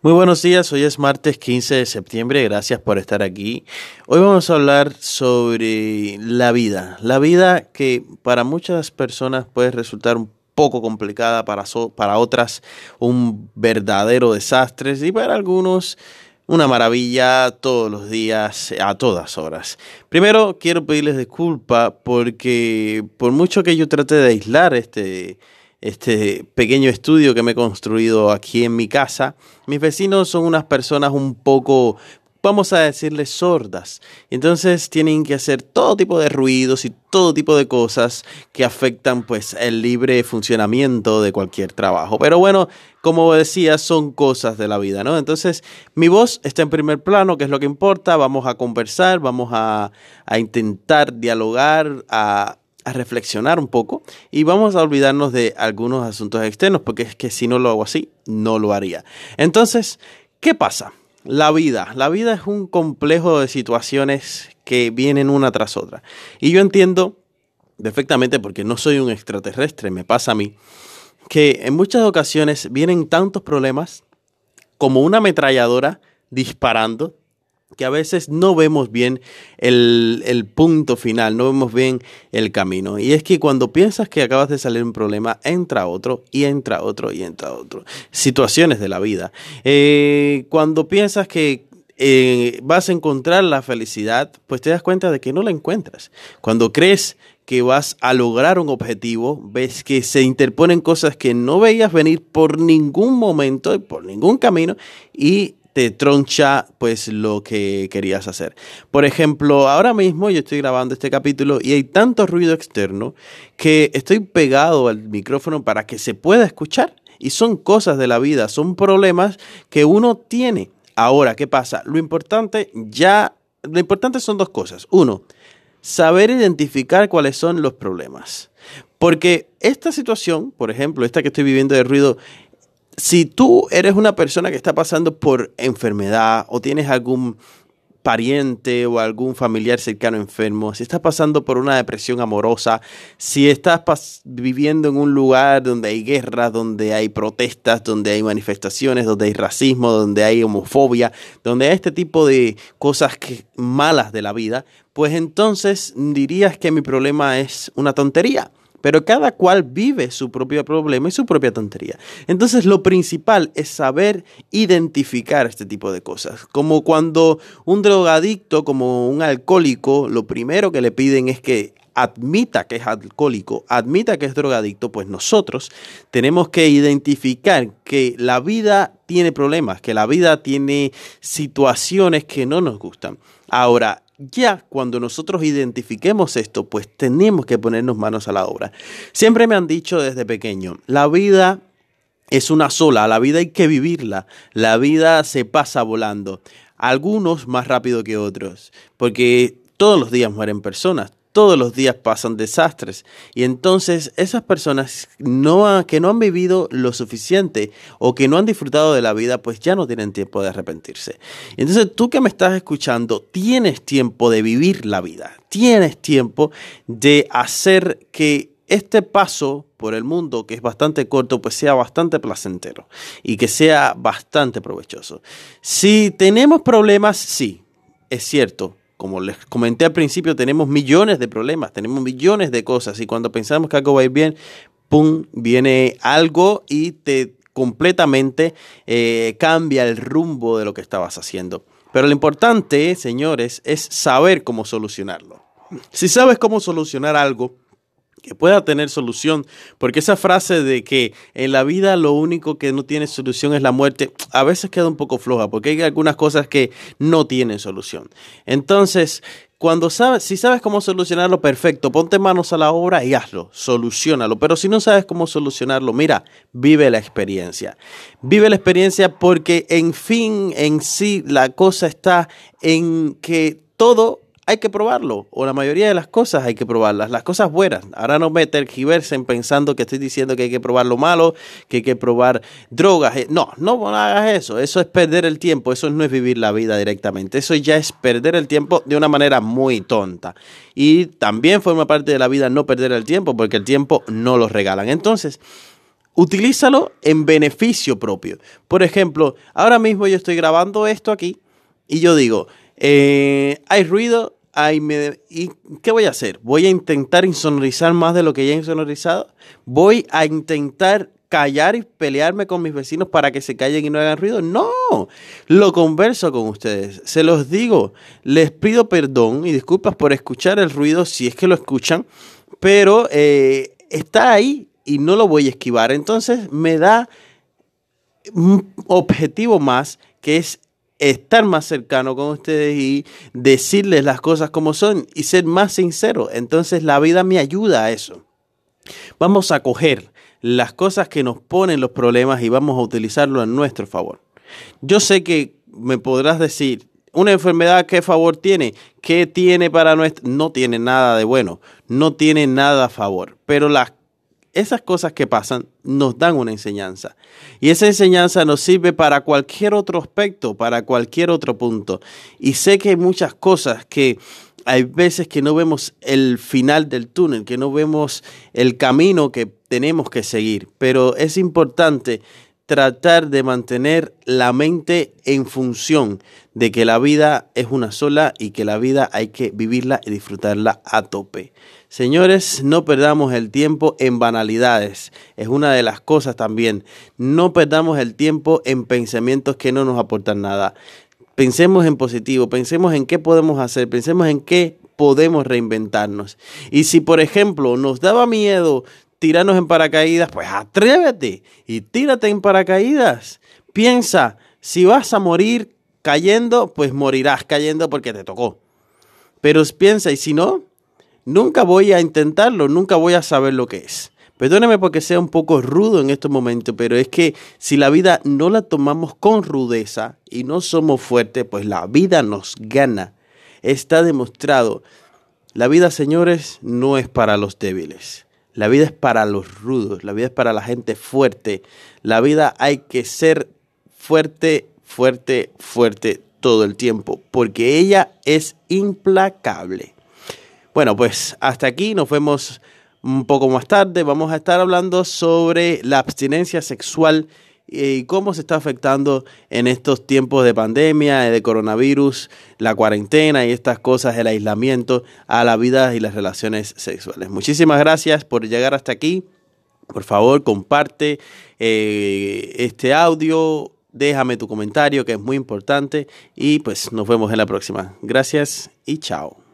Muy buenos días, hoy es martes 15 de septiembre, gracias por estar aquí. Hoy vamos a hablar sobre la vida, la vida que para muchas personas puede resultar un poco complicada, para, para otras un verdadero desastre y para algunos una maravilla todos los días, a todas horas. Primero quiero pedirles disculpas porque por mucho que yo trate de aislar este este pequeño estudio que me he construido aquí en mi casa. Mis vecinos son unas personas un poco, vamos a decirles, sordas. Entonces tienen que hacer todo tipo de ruidos y todo tipo de cosas que afectan pues el libre funcionamiento de cualquier trabajo. Pero bueno, como decía, son cosas de la vida, ¿no? Entonces, mi voz está en primer plano, que es lo que importa. Vamos a conversar, vamos a, a intentar dialogar, a a reflexionar un poco y vamos a olvidarnos de algunos asuntos externos, porque es que si no lo hago así, no lo haría. Entonces, ¿qué pasa? La vida. La vida es un complejo de situaciones que vienen una tras otra. Y yo entiendo perfectamente, porque no soy un extraterrestre, me pasa a mí, que en muchas ocasiones vienen tantos problemas como una ametralladora disparando que a veces no vemos bien el, punto final, no vemos bien el camino. Y es que cuando piensas que acabas de salir un problema, entra otro y entra otro y entra otro. Situaciones de la vida. Eh, cuando piensas que eh, vas a encontrar la felicidad, pues te das cuenta de que no la encuentras. Cuando crees que vas a lograr un objetivo, ves que se interponen cosas que no veías venir por ningún momento por ningún camino y te troncha pues lo que querías hacer. Por ejemplo, ahora mismo yo estoy grabando este capítulo y hay tanto ruido externo que estoy pegado al micrófono para que se pueda escuchar y son cosas de la vida, son problemas que uno tiene. Ahora, ¿qué pasa? Lo importante ya, lo importante son dos cosas. Uno, saber identificar cuáles son los problemas. Porque esta situación, por ejemplo, esta que estoy viviendo de ruido, si tú eres una persona que está pasando por enfermedad o tienes algún pariente o algún familiar cercano enfermo, si estás pasando por una depresión amorosa, si estás viviendo en un lugar donde hay guerras, donde hay protestas, donde hay manifestaciones, donde hay racismo, donde hay homofobia, donde hay este tipo de cosas malas de la vida, pues entonces dirías que mi problema es una tontería. Pero cada cual vive su propio problema y su propia tontería. Entonces lo principal es saber identificar este tipo de cosas. Como cuando un drogadicto, como un alcohólico, lo primero que le piden es que admita que es alcohólico, admita que es drogadicto, pues nosotros tenemos que identificar que la vida tiene problemas, que la vida tiene situaciones que no nos gustan. Ahora, ya cuando nosotros identifiquemos esto, pues tenemos que ponernos manos a la obra. Siempre me han dicho desde pequeño, la vida es una sola, la vida hay que vivirla, la vida se pasa volando, algunos más rápido que otros, porque todos los días mueren personas, todos los días pasan desastres. Y entonces esas personas que no han vivido lo suficiente o que no han disfrutado de la vida, pues ya no tienen tiempo de arrepentirse. Entonces tú que me estás escuchando, tienes tiempo de vivir la vida. Tienes tiempo de hacer que este paso por el mundo, que es bastante corto, pues sea bastante placentero y que sea bastante provechoso. Si tenemos problemas, sí, es cierto, como les comenté al principio, tenemos millones de problemas, tenemos millones de cosas y cuando pensamos que algo va a ir bien, ¡pum!, viene algo y te completamente eh, cambia el rumbo de lo que estabas haciendo. Pero lo importante, señores, es saber cómo solucionarlo. Si sabes cómo solucionar algo, que pueda tener solución, porque esa frase de que en la vida lo único que no tiene solución es la muerte, a veces queda un poco floja, porque hay algunas cosas que no tienen solución. Entonces, cuando sabes, si sabes cómo solucionarlo, perfecto, ponte manos a la obra y hazlo, solucionalo. Pero si no sabes cómo solucionarlo, mira, vive la experiencia. Vive la experiencia porque en fin, en sí, la cosa está en que todo hay que probarlo, o la mayoría de las cosas hay que probarlas, las cosas buenas. Ahora no me tergiversen pensando que estoy diciendo que hay que probar lo malo, que hay que probar drogas. Eh, no, no hagas eso, eso es perder el tiempo, eso no es vivir la vida directamente, eso ya es perder el tiempo de una manera muy tonta. Y también forma parte de la vida no perder el tiempo, porque el tiempo no lo regalan. Entonces, utilízalo en beneficio propio. Por ejemplo, ahora mismo yo estoy grabando esto aquí y yo digo, eh, hay ruido, ¿y qué voy a hacer? Voy a intentar insonorizar más de lo que ya he insonorizado. Voy a intentar callar y pelearme con mis vecinos para que se callen y no hagan ruido. No, lo converso con ustedes, se los digo, les pido perdón y disculpas por escuchar el ruido si es que lo escuchan, pero eh, está ahí y no lo voy a esquivar. Entonces me da un objetivo más que es estar más cercano con ustedes y decirles las cosas como son y ser más sincero. Entonces la vida me ayuda a eso. Vamos a coger las cosas que nos ponen los problemas y vamos a utilizarlo en nuestro favor. Yo sé que me podrás decir, una enfermedad, ¿qué favor tiene? ¿Qué tiene para nuestro? No tiene nada de bueno, no tiene nada a favor, pero las esas cosas que pasan nos dan una enseñanza. Y esa enseñanza nos sirve para cualquier otro aspecto, para cualquier otro punto. Y sé que hay muchas cosas que hay veces que no vemos el final del túnel, que no vemos el camino que tenemos que seguir, pero es importante tratar de mantener la mente en función de que la vida es una sola y que la vida hay que vivirla y disfrutarla a tope. Señores, no perdamos el tiempo en banalidades. Es una de las cosas también. No perdamos el tiempo en pensamientos que no nos aportan nada. Pensemos en positivo, pensemos en qué podemos hacer, pensemos en qué podemos reinventarnos. Y si, por ejemplo, nos daba miedo tirarnos en paracaídas, pues atrévete y tírate en paracaídas. Piensa, si vas a morir cayendo, pues morirás cayendo porque te tocó. Pero piensa, y si no, nunca voy a intentarlo, nunca voy a saber lo que es. Perdóneme porque sea un poco rudo en estos momentos, pero es que si la vida no la tomamos con rudeza y no somos fuertes, pues la vida nos gana. Está demostrado. La vida, señores, no es para los débiles. La vida es para los rudos, la vida es para la gente fuerte. La vida hay que ser fuerte, fuerte, fuerte todo el tiempo, porque ella es implacable. Bueno, pues hasta aquí nos vemos un poco más tarde. Vamos a estar hablando sobre la abstinencia sexual y cómo se está afectando en estos tiempos de pandemia, de coronavirus, la cuarentena y estas cosas, el aislamiento a la vida y las relaciones sexuales. Muchísimas gracias por llegar hasta aquí. Por favor, comparte eh, este audio, déjame tu comentario que es muy importante y pues nos vemos en la próxima. Gracias y chao.